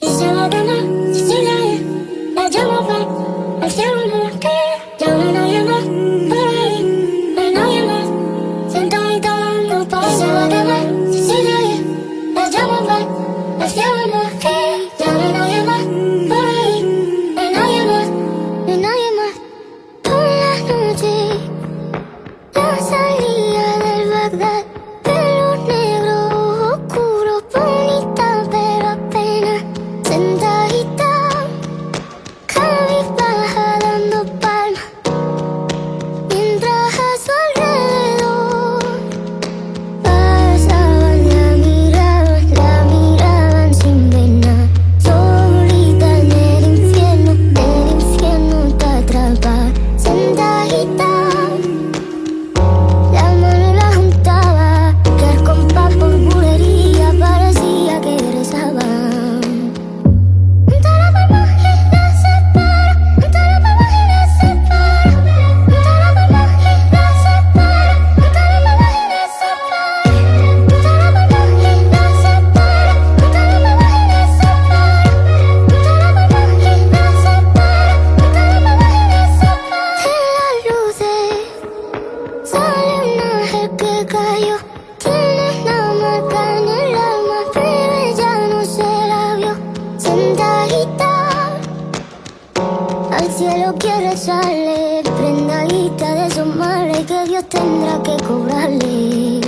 Is it cielo quiere sale, prendadita de su madre que Dios tendrá que cobrarle.